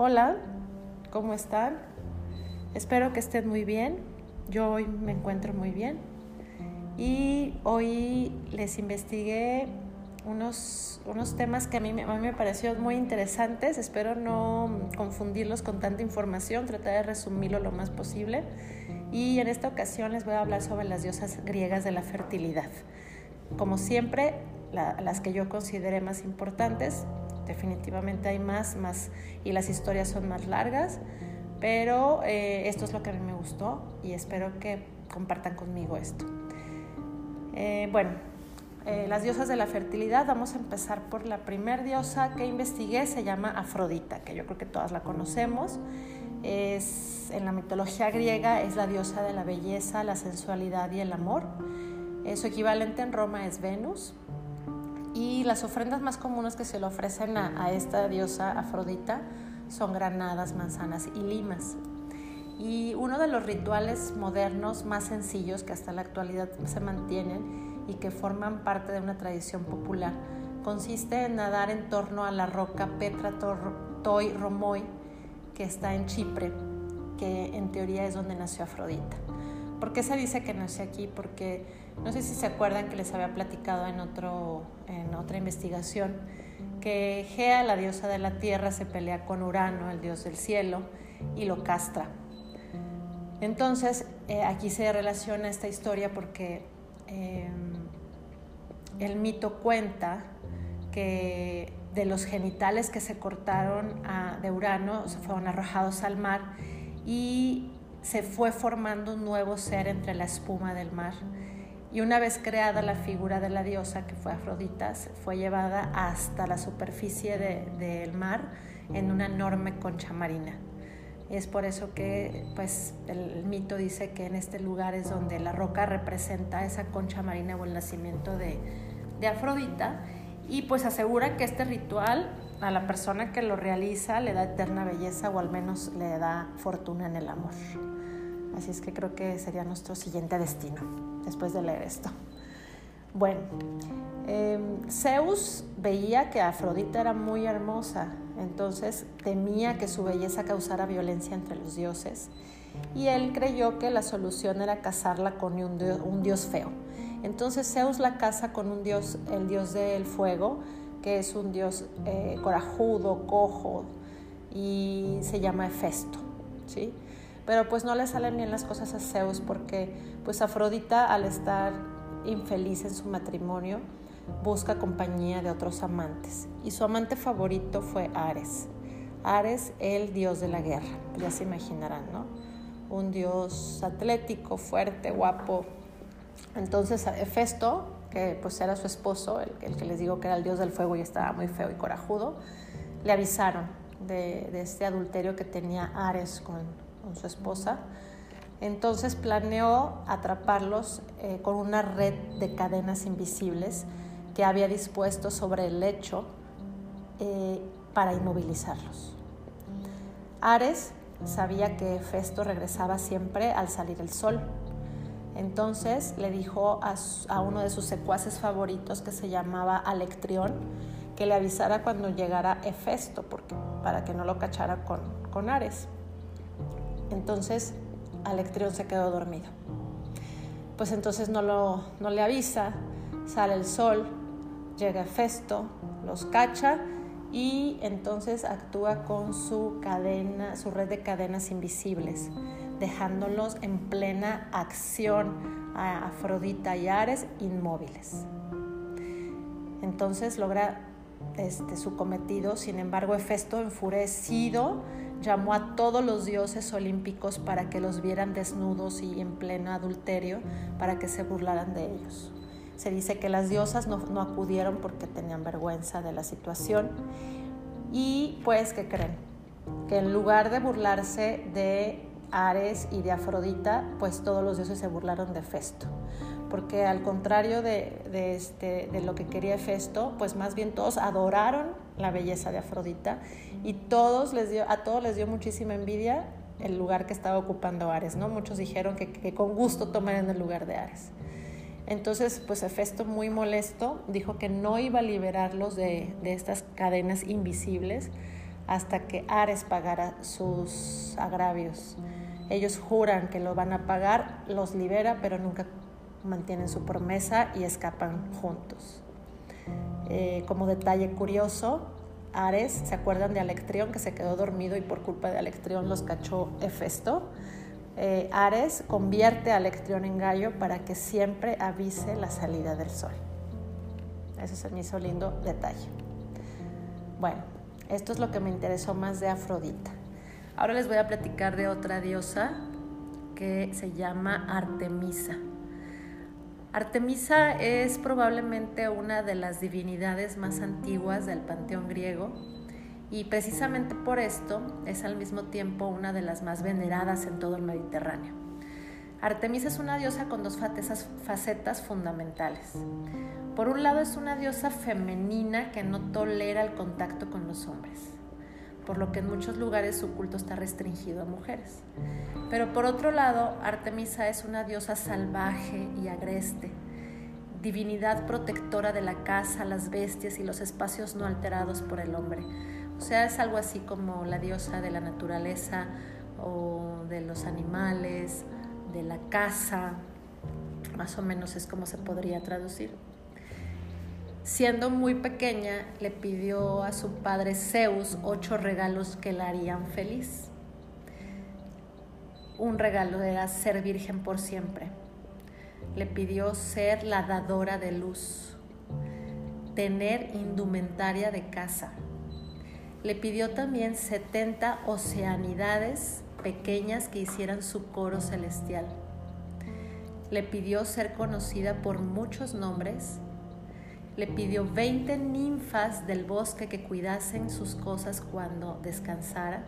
Hola, ¿cómo están? Espero que estén muy bien. Yo hoy me encuentro muy bien. Y hoy les investigué unos, unos temas que a mí, a me parecieron muy interesantes. Espero no confundirlos con tanta información, tratar de resumirlo lo más posible. Y en esta ocasión les voy a hablar sobre las diosas griegas de la fertilidad. Como siempre, las que yo consideré más importantes definitivamente hay más, más y las historias son más largas, pero eh, esto es lo que a mí me gustó y espero que compartan conmigo esto. Eh, bueno, eh, las diosas de la fertilidad, vamos a empezar por la primer diosa que investigué, se llama Afrodita, que yo creo que todas la conocemos. Es, en la mitología griega es la diosa de la belleza, la sensualidad y el amor. su equivalente en Roma es Venus, y las ofrendas más comunes que se le ofrecen a, esta diosa Afrodita son granadas, manzanas y limas. Y uno de los rituales modernos más sencillos que hasta la actualidad se mantienen y que forman parte de una tradición popular consiste en nadar en torno a la roca Petra Toi Romoi que está en Chipre, que en teoría es donde nació Afrodita. ¿Por qué se dice que nació aquí? Porque no sé si se acuerdan que les había platicado en, otro, en otra investigación que Gea, la diosa de la tierra, se pelea con Urano, el dios del cielo, y lo castra. Entonces, eh, aquí se relaciona esta historia porque em, el mito cuenta que de los genitales que se cortaron de Urano se fueron arrojados al mar y se fue formando un nuevo ser entre la espuma del mar y una vez creada la figura de la diosa, que fue Afrodita, fue llevada hasta la superficie del mar en una enorme concha marina. Y es por eso que pues, el, mito dice que en este lugar es donde la roca representa esa concha marina o el nacimiento de, de Afrodita. Y pues asegura que este ritual a la persona que lo realiza le da eterna belleza o al menos le da fortuna en el amor. Así es que creo que sería nuestro siguiente destino después de leer esto. Bueno, em, Zeus veía que Afrodita era muy hermosa, entonces temía que su belleza causara violencia entre los dioses y él creyó que la solución era casarla con un dios, feo. Entonces Zeus la casa con un dios, el dios del fuego, que es un dios eh, corajudo, cojo y se llama Hefesto, ¿sí? Pero pues no le salen bien las cosas a Zeus porque pues Afrodita al estar infeliz en su matrimonio busca compañía de otros amantes y su amante favorito fue Ares. Ares, el dios de la guerra, ya se imaginarán, ¿no? Un dios atlético, fuerte, guapo. Entonces Hefesto, que pues era su esposo, el, que les digo que era el dios del fuego y estaba muy feo y corajudo, le avisaron de, este adulterio que tenía Ares con, con su esposa. Entonces planeó atraparlos eh, con una red de cadenas invisibles que había dispuesto sobre el lecho eh, para inmovilizarlos. Ares sabía que Festo regresaba siempre al salir el sol. Entonces le dijo a, uno de sus secuaces favoritos que se llamaba Alectrión que le avisara cuando llegara Hefesto porque, para que no lo cachara con, con Ares. Entonces Alectrión se quedó dormido. Pues entonces no, lo, no le avisa, sale el sol, llega Festo, los cacha y entonces actúa con su cadena, su red de cadenas invisibles, dejándolos en plena acción a Afrodita y Ares inmóviles. Entonces logra este, su cometido, sin embargo, Hefesto enfurecido llamó a todos los dioses olímpicos para que los vieran desnudos y en pleno adulterio, para que se burlaran de ellos. Se dice que las diosas no, acudieron porque tenían vergüenza de la situación y pues, ¿qué creen? Que en lugar de burlarse de Ares y de Afrodita, pues todos los dioses se burlaron de Festo porque al contrario de, este, de lo que quería Festo, pues más bien todos adoraron la belleza de Afrodita y todos les dio, a todos les dio muchísima envidia el lugar que estaba ocupando Ares, ¿no? Muchos dijeron que, con gusto tomarían el lugar de Ares. Entonces, pues Hefesto, muy molesto, dijo que no iba a liberarlos de, de estas cadenas invisibles hasta que Ares pagara sus agravios. Ellos juran que lo van a pagar, los libera, pero nunca mantienen su promesa y escapan juntos. Eh, como detalle curioso, Ares, ¿se acuerdan de Alectrión que se quedó dormido y por culpa de Alectrión los cachó Hefesto? Eh, Ares convierte a Alectrión en gallo para que siempre avise la salida del sol. Eso se me hizo lindo detalle. Bueno, esto es lo que me interesó más de Afrodita. Ahora les voy a platicar de otra diosa que se llama Artemisa. Artemisa es probablemente una de las divinidades más antiguas del panteón griego y precisamente por esto es al mismo tiempo una de las más veneradas en todo el Mediterráneo. Artemisa es una diosa con dos facetas fundamentales. Por un lado es una diosa femenina que no tolera el contacto con los hombres, por lo que en muchos lugares su culto está restringido a mujeres. Pero por otro lado, Artemisa es una diosa salvaje y agreste, divinidad protectora de la casa, las bestias y los espacios no alterados por el hombre. O sea, es algo así como la diosa de la naturaleza o de los animales, de la casa, más o menos es como se podría traducir. Siendo muy pequeña, le pidió a su padre Zeus ocho regalos que la harían feliz un regalo era ser virgen por siempre. Le pidió ser la dadora de luz, tener indumentaria de casa. Le pidió también 70 oceanidades pequeñas que hicieran su coro celestial. Le pidió ser conocida por muchos nombres. Le pidió 20 ninfas del bosque que cuidasen sus cosas cuando descansara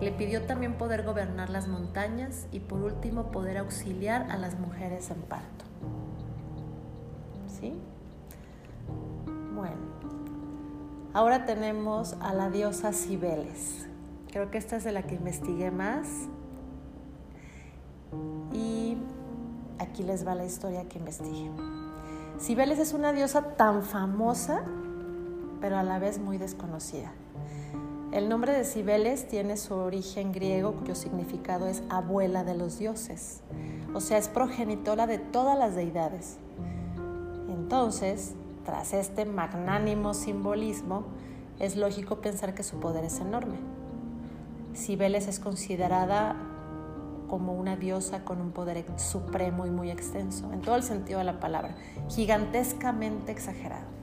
le pidió también poder gobernar las montañas y por último poder auxiliar a las mujeres en parto. ¿Sí? Bueno, ahora tenemos a la diosa Cibeles. Creo que esta es de la que investigué más. Y aquí les va la historia que investigué. Cibeles es una diosa tan famosa, pero a la vez muy desconocida. El nombre de Cibeles tiene su origen griego cuyo significado es abuela de los dioses, o sea, es progenitora de todas las deidades. Entonces, tras este magnánimo simbolismo, es lógico pensar que su poder es enorme. Cibeles es considerada como una diosa con un poder supremo y muy extenso, en todo el sentido de la palabra, gigantescamente exagerado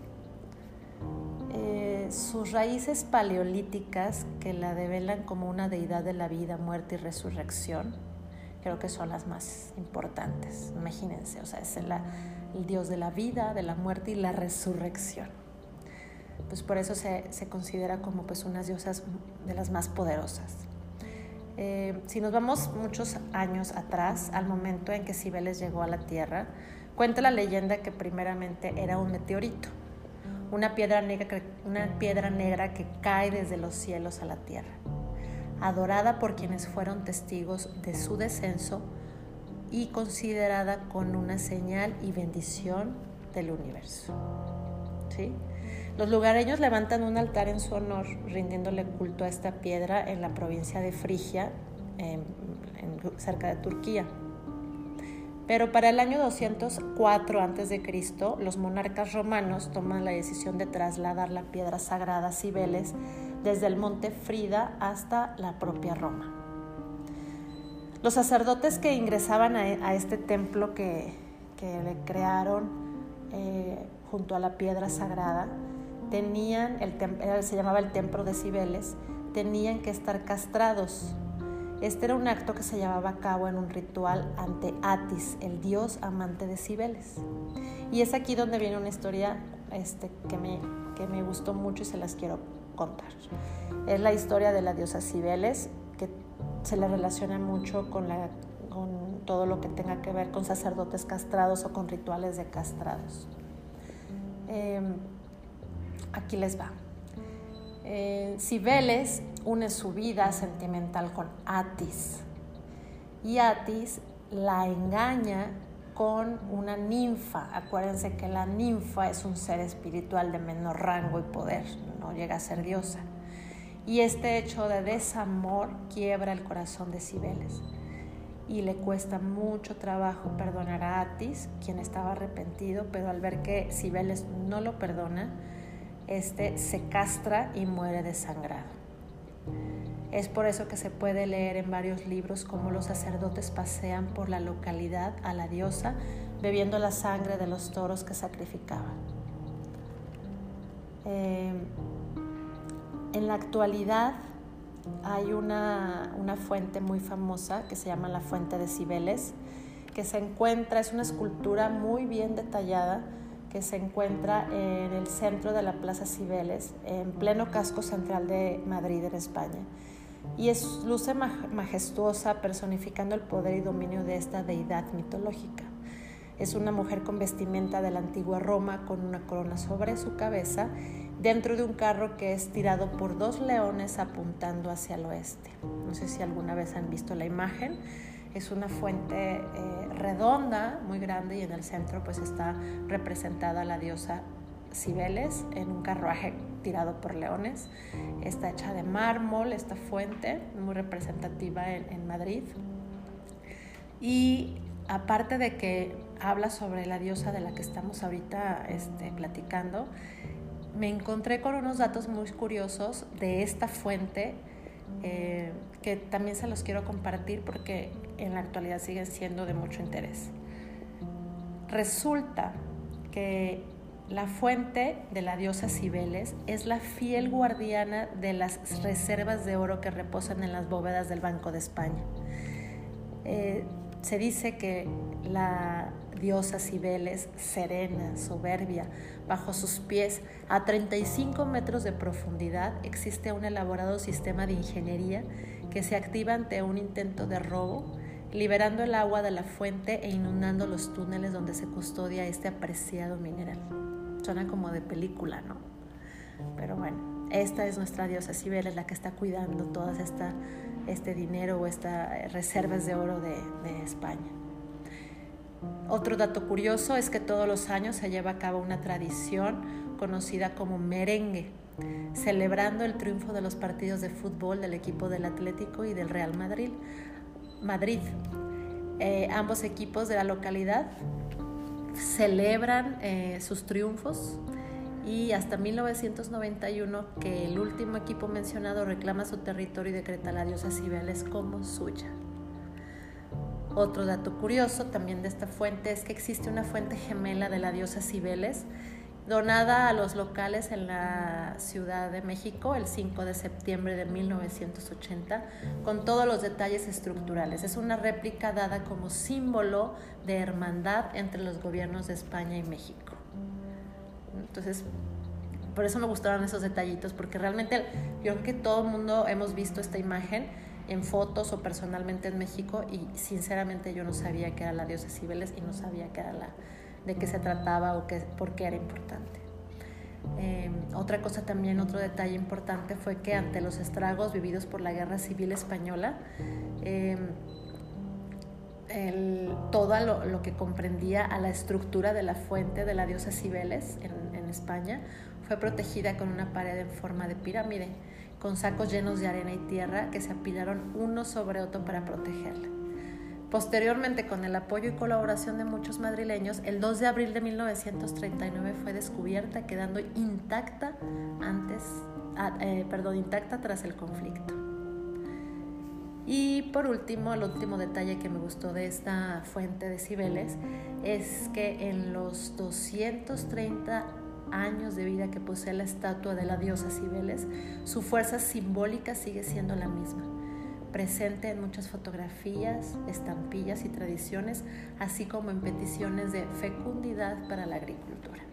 sus raíces paleolíticas que la develan como una deidad de la vida, muerte y resurrección, creo que son las más importantes. Imagínense, o sea, es el, dios de la vida, de la muerte y la resurrección. Pues por eso se, considera como pues unas diosas de las más poderosas. Eh, si nos vamos muchos años atrás, al momento en que Cibeles llegó a la Tierra, cuenta la leyenda que primeramente era un meteorito una piedra negra, una piedra negra que cae desde los cielos a la tierra, adorada por quienes fueron testigos de su descenso y considerada con una señal y bendición del universo. ¿Sí? Los lugareños levantan un altar en su honor, rindiéndole culto a esta piedra en la provincia de Frigia, cerca de Turquía. Pero para el año 204 a.C., los monarcas romanos toman la decisión de trasladar la piedra sagrada Cibeles desde el monte Frida hasta la propia Roma. Los sacerdotes que ingresaban a, este templo que, le crearon eh, junto a la piedra sagrada, tenían, el se llamaba el templo de Cibeles, tenían que estar castrados este era un acto que se llevaba a cabo en un ritual ante Atis, el dios amante de Cibeles. Y es aquí donde viene una historia este, que, me, que me gustó mucho y se las quiero contar. Es la historia de la diosa Cibeles, que se le relaciona mucho con, la, con todo lo que tenga que ver con sacerdotes castrados o con rituales de castrados. Em, aquí les va. Eh, Cibeles une su vida sentimental con Atis y Atis la engaña con una ninfa. Acuérdense que la ninfa es un ser espiritual de menor rango y poder, no llega a ser diosa. Y este hecho de desamor quiebra el corazón de Cibeles y le cuesta mucho trabajo perdonar a Atis, quien estaba arrepentido, pero al ver que Cibeles no lo perdona, este se castra y muere desangrado. Es por eso que se puede leer en varios libros cómo los sacerdotes pasean por la localidad a la diosa bebiendo la sangre de los toros que sacrificaban. Eh, en la actualidad hay una, fuente muy famosa que se llama la Fuente de Cibeles, que se encuentra, es una escultura muy bien detallada que se encuentra en el centro de la Plaza Cibeles, en pleno casco central de Madrid, en España. Y es luce majestuosa, personificando el poder y dominio de esta deidad mitológica. Es una mujer con vestimenta de la antigua Roma, con una corona sobre su cabeza, dentro de un carro que es tirado por dos leones apuntando hacia el oeste. No sé si alguna vez han visto la imagen. Es una fuente eh, redonda, muy grande, y en el centro pues está representada la diosa Cibeles en un carruaje tirado por leones. Está hecha de mármol esta fuente, muy representativa en, en Madrid. Y aparte de que habla sobre la diosa de la que estamos ahorita este, platicando, me encontré con unos datos muy curiosos de esta fuente eh, que también se los quiero compartir porque en la actualidad siguen siendo de mucho interés. Resulta que la fuente de la diosa Cibeles es la fiel guardiana de las reservas de oro que reposan en las bóvedas del Banco de España. Eh, se dice que la diosa Cibeles, serena, soberbia, bajo sus pies, a 35 metros de profundidad, existe un elaborado sistema de ingeniería que se activa ante un intento de robo, liberando el agua de la fuente e inundando los túneles donde se custodia este apreciado mineral. Suena como de película, ¿no? Pero bueno, esta es nuestra diosa Cibeles, la que está cuidando esta este dinero o estas reservas de oro de España. Otro dato curioso es que todos los años se lleva a cabo una tradición conocida como merengue, celebrando el triunfo de los partidos de fútbol del equipo del Atlético y del Real Madrid. Madrid. Eh, ambos equipos de la localidad celebran eh, sus triunfos y hasta 1991 que el último equipo mencionado reclama su territorio y decreta la diosa Cibeles como suya. Otro dato curioso también de esta fuente es que existe una fuente gemela de la diosa Cibeles donada a los locales en la Ciudad de México el 5 de septiembre de 1980 con todos los detalles estructurales. Es una réplica dada como símbolo de hermandad entre los gobiernos de España y México. Entonces, por eso me gustaron esos detallitos, porque realmente yo creo que todo el mundo hemos visto esta imagen en fotos o personalmente en México y sinceramente yo no sabía que era la diosa Cibeles y no sabía que era la, de qué se trataba o qué, por qué era importante. Em, otra cosa también, otro detalle importante fue que ante los estragos vividos por la guerra civil española, el, todo lo, que comprendía a la estructura de la fuente de la diosa Cibeles en España fue protegida con una pared en forma de pirámide, con sacos llenos de arena y tierra que se apilaron uno sobre otro para protegerla. Posteriormente, con el apoyo y colaboración de muchos madrileños, el 2 de abril de 1939 fue descubierta, quedando intacta antes, ah, eh, perdón, intacta tras el conflicto. Y por último, el último detalle que me gustó de esta fuente de Cibeles es que en los 230 años de vida que posee la estatua de la diosa Cibeles, su fuerza simbólica sigue siendo la misma, presente en muchas fotografías, estampillas y tradiciones, así como en peticiones de fecundidad para la agricultura.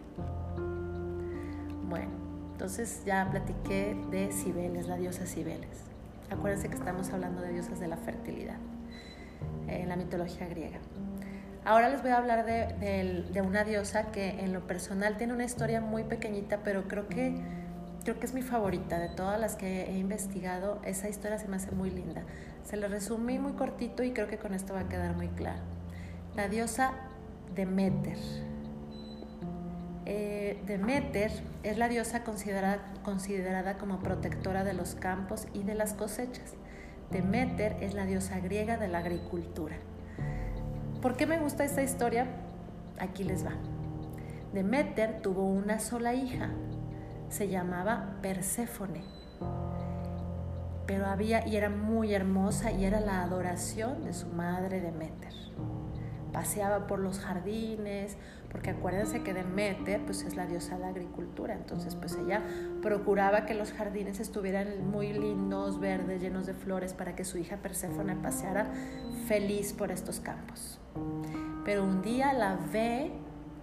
Bueno, entonces ya platiqué de Cibeles, la diosa Cibeles. Acuérdense que estamos hablando de diosas de la fertilidad en la mitología griega. Ahora les voy a hablar de, una diosa que en lo personal tiene una historia muy pequeñita, pero creo que, creo que es mi favorita de todas las que he investigado. Esa historia se me hace muy linda. Se la resumí muy cortito y creo que con esto va a quedar muy claro. La diosa Demeter. Eh, Demeter es la diosa considerada, considerada como protectora de los campos y de las cosechas. Demeter es la diosa griega de la agricultura. ¿Por qué me gusta esta historia? Aquí les va. Demeter tuvo una sola hija, se llamaba Perséfone, pero había y era muy hermosa y era la adoración de su madre Demeter. Paseaba por los jardines, porque acuérdense que Demeter pues es la diosa de la agricultura, entonces pues ella procuraba que los jardines estuvieran muy lindos, verdes, llenos de flores para que su hija Perséfone paseara feliz por estos campos. Pero un día la ve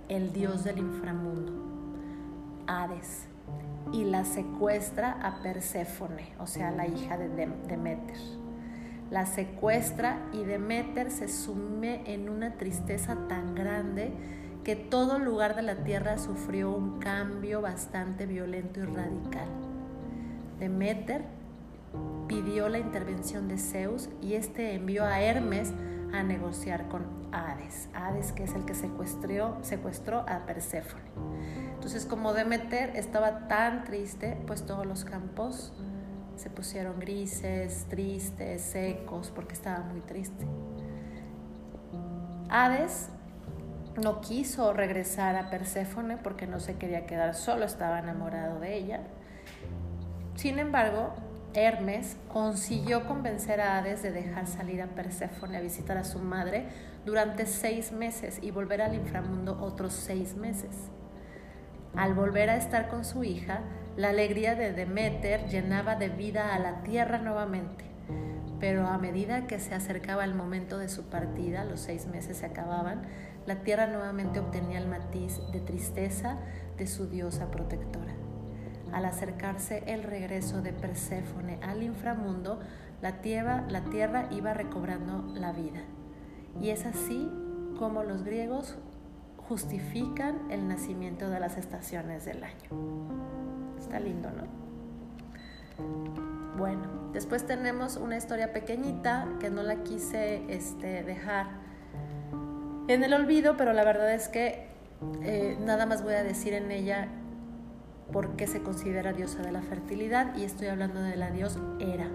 el dios del inframundo, Hades, y la secuestra a Perséfone, o sea, la hija de Demeter. La secuestra y Demeter se sume en una tristeza tan grande que todo lugar de la tierra sufrió un cambio bastante violento y radical. Demeter pidió la intervención de Zeus y este envió a Hermes a negociar con Hades. Hades que es el que secuestró, secuestró a Perséfone. Entonces como Demeter estaba tan triste, pues todos los campos se pusieron grises, tristes, secos, porque estaba muy triste. Hades no quiso regresar a Perséfone porque no se quería quedar solo, estaba enamorado de ella. Sin embargo, Hermes consiguió convencer a Hades de dejar salir a Perséfone a visitar a su madre durante seis meses y volver al inframundo otros seis meses. Al volver a estar con su hija, la alegría de Demeter llenaba de vida a la tierra nuevamente. Pero a medida que se acercaba el momento de su partida, los seis meses se acababan, la tierra nuevamente obtenía el matiz de tristeza de su diosa protectora. Al acercarse el regreso de Perséfone al inframundo, la tierra, la tierra iba recobrando la vida. Y es así como los griegos justifican el nacimiento de las estaciones del año. Está lindo, ¿no? Bueno, después tenemos una historia pequeñita que no la quise este, dejar en el olvido, pero la verdad es que eh, nada más voy a decir en ella por qué se considera diosa de la fertilidad y estoy hablando de la dios Hera.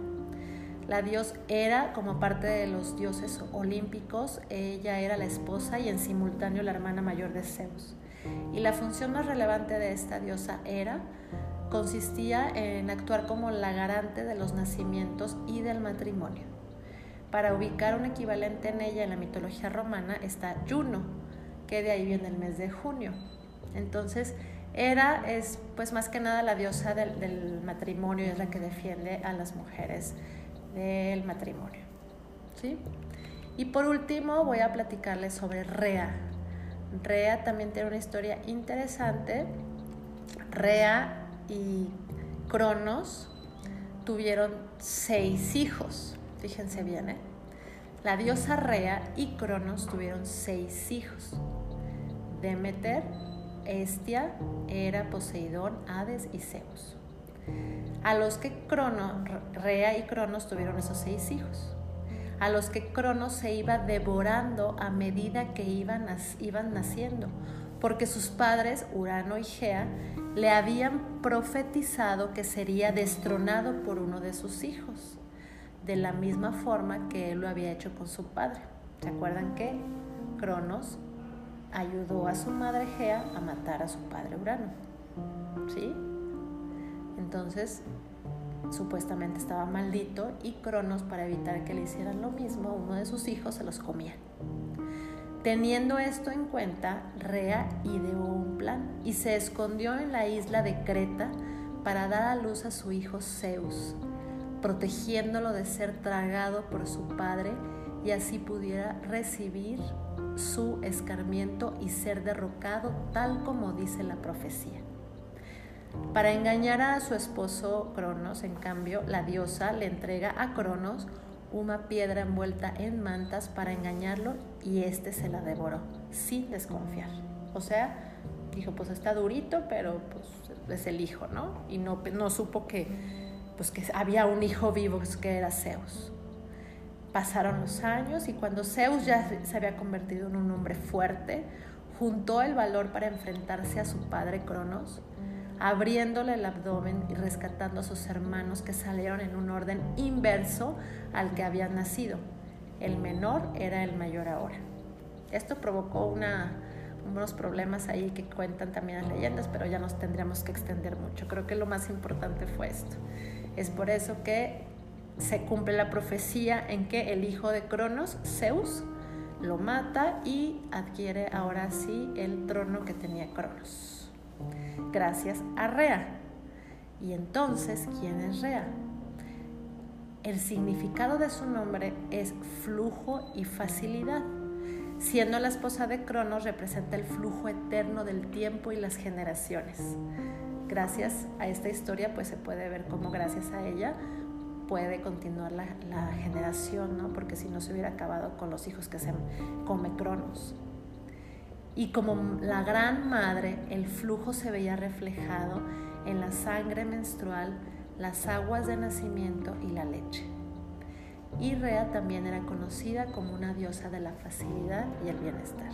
La dios Hera, como parte de los dioses olímpicos, ella era la esposa y en simultáneo la hermana mayor de Zeus. Y la función más relevante de esta diosa Hera consistía en actuar como la garante de los nacimientos y del matrimonio. Para ubicar un equivalente en ella en la mitología romana está Juno, que de ahí viene el mes de junio. Entonces, Hera es pues más que nada la diosa del, matrimonio y es la que defiende a las mujeres del matrimonio. ¿sí? Y por último voy a platicarles sobre Rea. Rea también tiene una historia interesante. Rea y Cronos tuvieron seis hijos. Fíjense bien, ¿eh? La diosa Rea y Cronos tuvieron seis hijos. Demeter, Estia, Hera, Poseidón, Hades y Zeus. A los que Crono, Rea y Cronos tuvieron esos seis hijos. A los que Cronos se iba devorando a medida que iban, iban naciendo, porque sus padres, Urano y Gea, le habían profetizado que sería destronado por uno de sus hijos, de la misma forma que él lo había hecho con su padre. ¿Se acuerdan que Cronos ayudó a su madre Gea a matar a su padre Urano. ¿Sí? Entonces, supuestamente estaba maldito y Cronos, para evitar que le hicieran lo mismo, uno de sus hijos se los comía. Teniendo esto en cuenta, Rea ideó un plan y se escondió en la isla de Creta para dar a luz a su hijo Zeus, protegiéndolo de ser tragado por su padre y así pudiera recibir su escarmiento y ser derrocado tal como dice la profecía. Para engañar a su esposo Cronos, en cambio, la diosa le entrega a Cronos una piedra envuelta en mantas para engañarlo y éste se la devoró sin desconfiar. O sea, dijo, pues está durito, pero pues es el hijo, ¿no? Y no, no supo que, pues, que había un hijo vivo que era Zeus. Pasaron los años y cuando Zeus ya se había convertido en un hombre fuerte, juntó el valor para enfrentarse a su padre Cronos, abriéndole el abdomen y rescatando a sus hermanos que salieron en un orden inverso al que habían nacido. El menor era el mayor ahora. Esto provocó unos problemas ahí que cuentan también las leyendas, pero ya nos tendríamos que extender mucho. Creo que lo más importante fue esto. Es por eso que se cumple la profecía en que el hijo de Cronos, Zeus, lo mata y adquiere ahora sí el trono que tenía Cronos. Gracias a Rea. Y entonces, ¿quién es Rea? El significado de su nombre es flujo y facilidad. Siendo la esposa de Cronos, representa el flujo eterno del tiempo y las generaciones. Gracias a esta historia, pues se puede ver cómo gracias a ella puede continuar la, generación, ¿no? Porque si no se hubiera acabado con los hijos que se come Cronos. Y como la gran madre, el flujo se veía reflejado en la sangre menstrual, las aguas de nacimiento y la leche. Y Rea también era conocida como una diosa de la facilidad y el bienestar.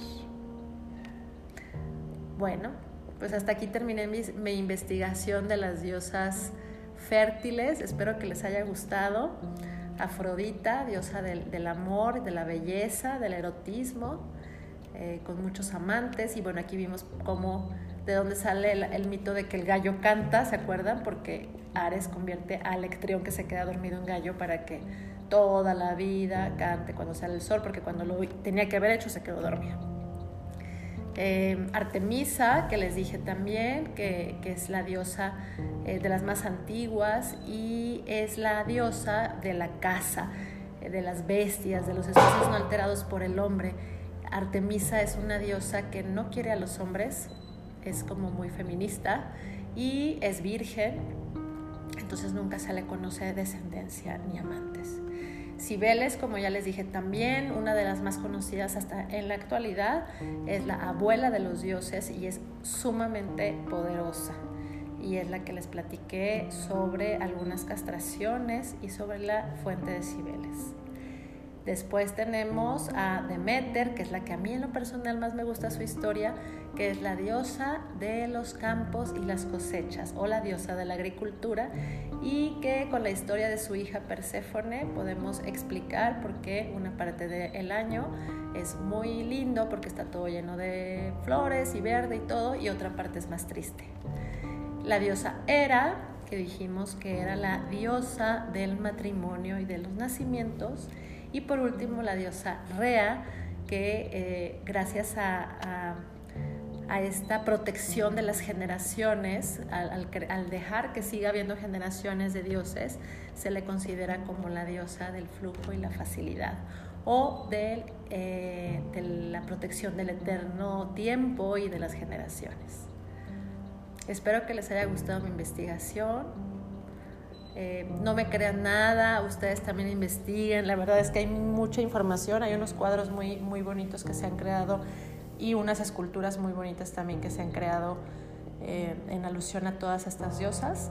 Bueno, pues hasta aquí terminé mi, mi investigación de las diosas fértiles. Espero que les haya gustado. Afrodita, diosa del, amor, de la belleza, del erotismo, eh, con muchos amantes. Y bueno, aquí vimos cómo, de dónde sale el, mito de que el gallo canta, ¿se acuerdan? Porque Ares convierte a Electrión que se queda dormido en gallo para que toda la vida cante cuando sale el sol, porque cuando lo tenía que haber hecho se quedó dormido. Eh, Artemisa, que les dije también, que, es la diosa eh, de las más antiguas y es la diosa de la casa, eh, de las bestias, de los espacios no alterados por el hombre. Artemisa es una diosa que no quiere a los hombres, es como muy feminista y es virgen, entonces nunca se le conoce descendencia ni amantes. Cibeles, como ya les dije también, una de las más conocidas hasta en la actualidad, es la abuela de los dioses y es sumamente poderosa. Y es la que les platiqué sobre algunas castraciones y sobre la fuente de Cibeles. Después tenemos a Demeter, que es la que a mí en lo personal más me gusta su historia, que es la diosa de los campos y las cosechas, o la diosa de la agricultura, y que con la historia de su hija Perséfone podemos explicar por qué una parte del año es muy lindo porque está todo lleno de flores y verde y todo, y otra parte es más triste. La diosa Hera, que dijimos que era la diosa del matrimonio y de los nacimientos, y por último, la diosa Rea, que eh, gracias a, esta protección de las generaciones, al, dejar que siga habiendo generaciones de dioses, se le considera como la diosa del flujo y la facilidad o de, eh, de la protección del eterno tiempo y de las generaciones. Espero que les haya gustado mi investigación. Eh, no me crean nada, ustedes también investiguen. La verdad es que hay mucha información, hay unos cuadros muy, muy bonitos que se han creado y unas esculturas muy bonitas también que se han creado eh, en alusión a todas estas diosas.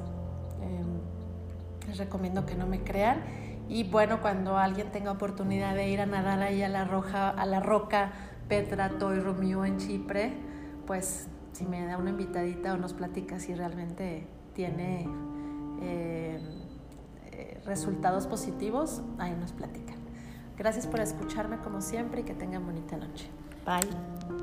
Eh, les recomiendo que no me crean. Y bueno, cuando alguien tenga oportunidad de ir a nadar ahí a la, roja, a la roca Petra Toy Romeo en Chipre, pues si me da una invitadita o nos platica si realmente tiene eh, resultados positivos, ahí nos platican. Gracias por escucharme como siempre y que tengan bonita noche. Bye.